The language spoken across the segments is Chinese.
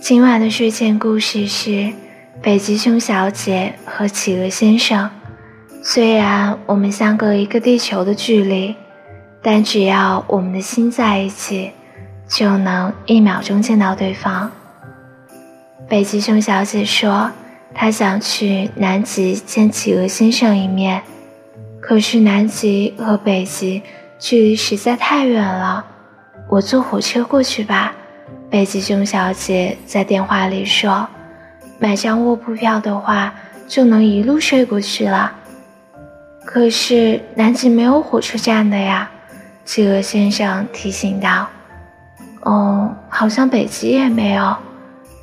今晚的睡前故事是北极熊小姐和企鹅先生。虽然我们相隔一个地球的距离，但只要我们的心在一起，就能一秒钟见到对方。北极熊小姐说，她想去南极见企鹅先生一面，可是南极和北极距离实在太远了。我坐火车过去吧。北极熊小姐在电话里说：“买张卧铺票的话，就能一路睡过去了。”可是南极没有火车站的呀，企鹅先生提醒道。“哦，好像北极也没有。”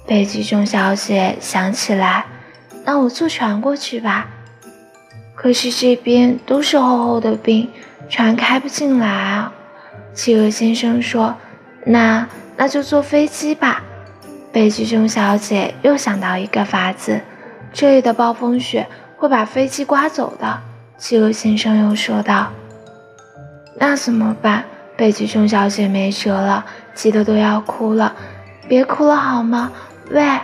北极熊小姐想起来，“那我坐船过去吧。”可是这边都是厚厚的冰，船开不进来啊。企鹅先生说：“那……”那就坐飞机吧。北极熊小姐又想到一个法子，这里的暴风雪会把飞机刮走的。企鹅先生又说道：“那怎么办？”北极熊小姐没辙了，急得都要哭了。别哭了好吗？喂，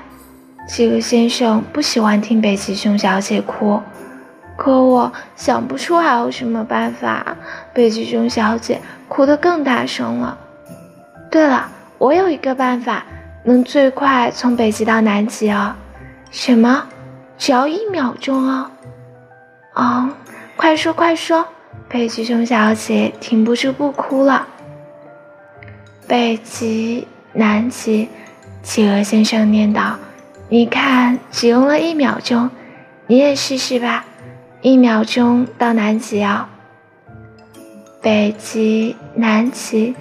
企鹅先生不喜欢听北极熊小姐哭，可我想不出还有什么办法。北极熊小姐哭得更大声了。对了。我有一个办法，能最快从北极到南极哦。什么？只要一秒钟哦。哦，快说快说！北极熊小姐停不住不哭了。北极、南极，企鹅先生念叨：“你看，只用了一秒钟，你也试试吧。一秒钟到南极哦。北极、南极。”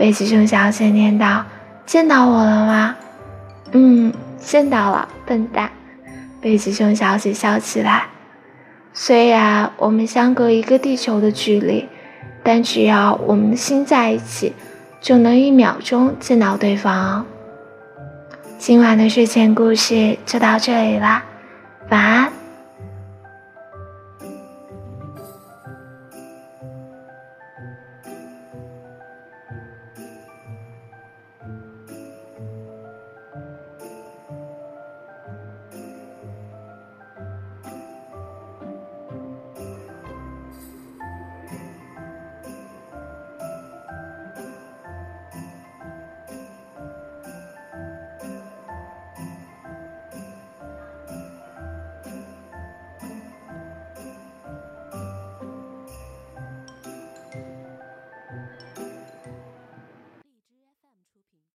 北极熊小姐念道：“见到我了吗？”“嗯，见到了，笨蛋。”北极熊小姐笑起来。虽然我们相隔一个地球的距离，但只要我们的心在一起，就能一秒钟见到对方。哦今晚的睡前故事就到这里啦，晚安。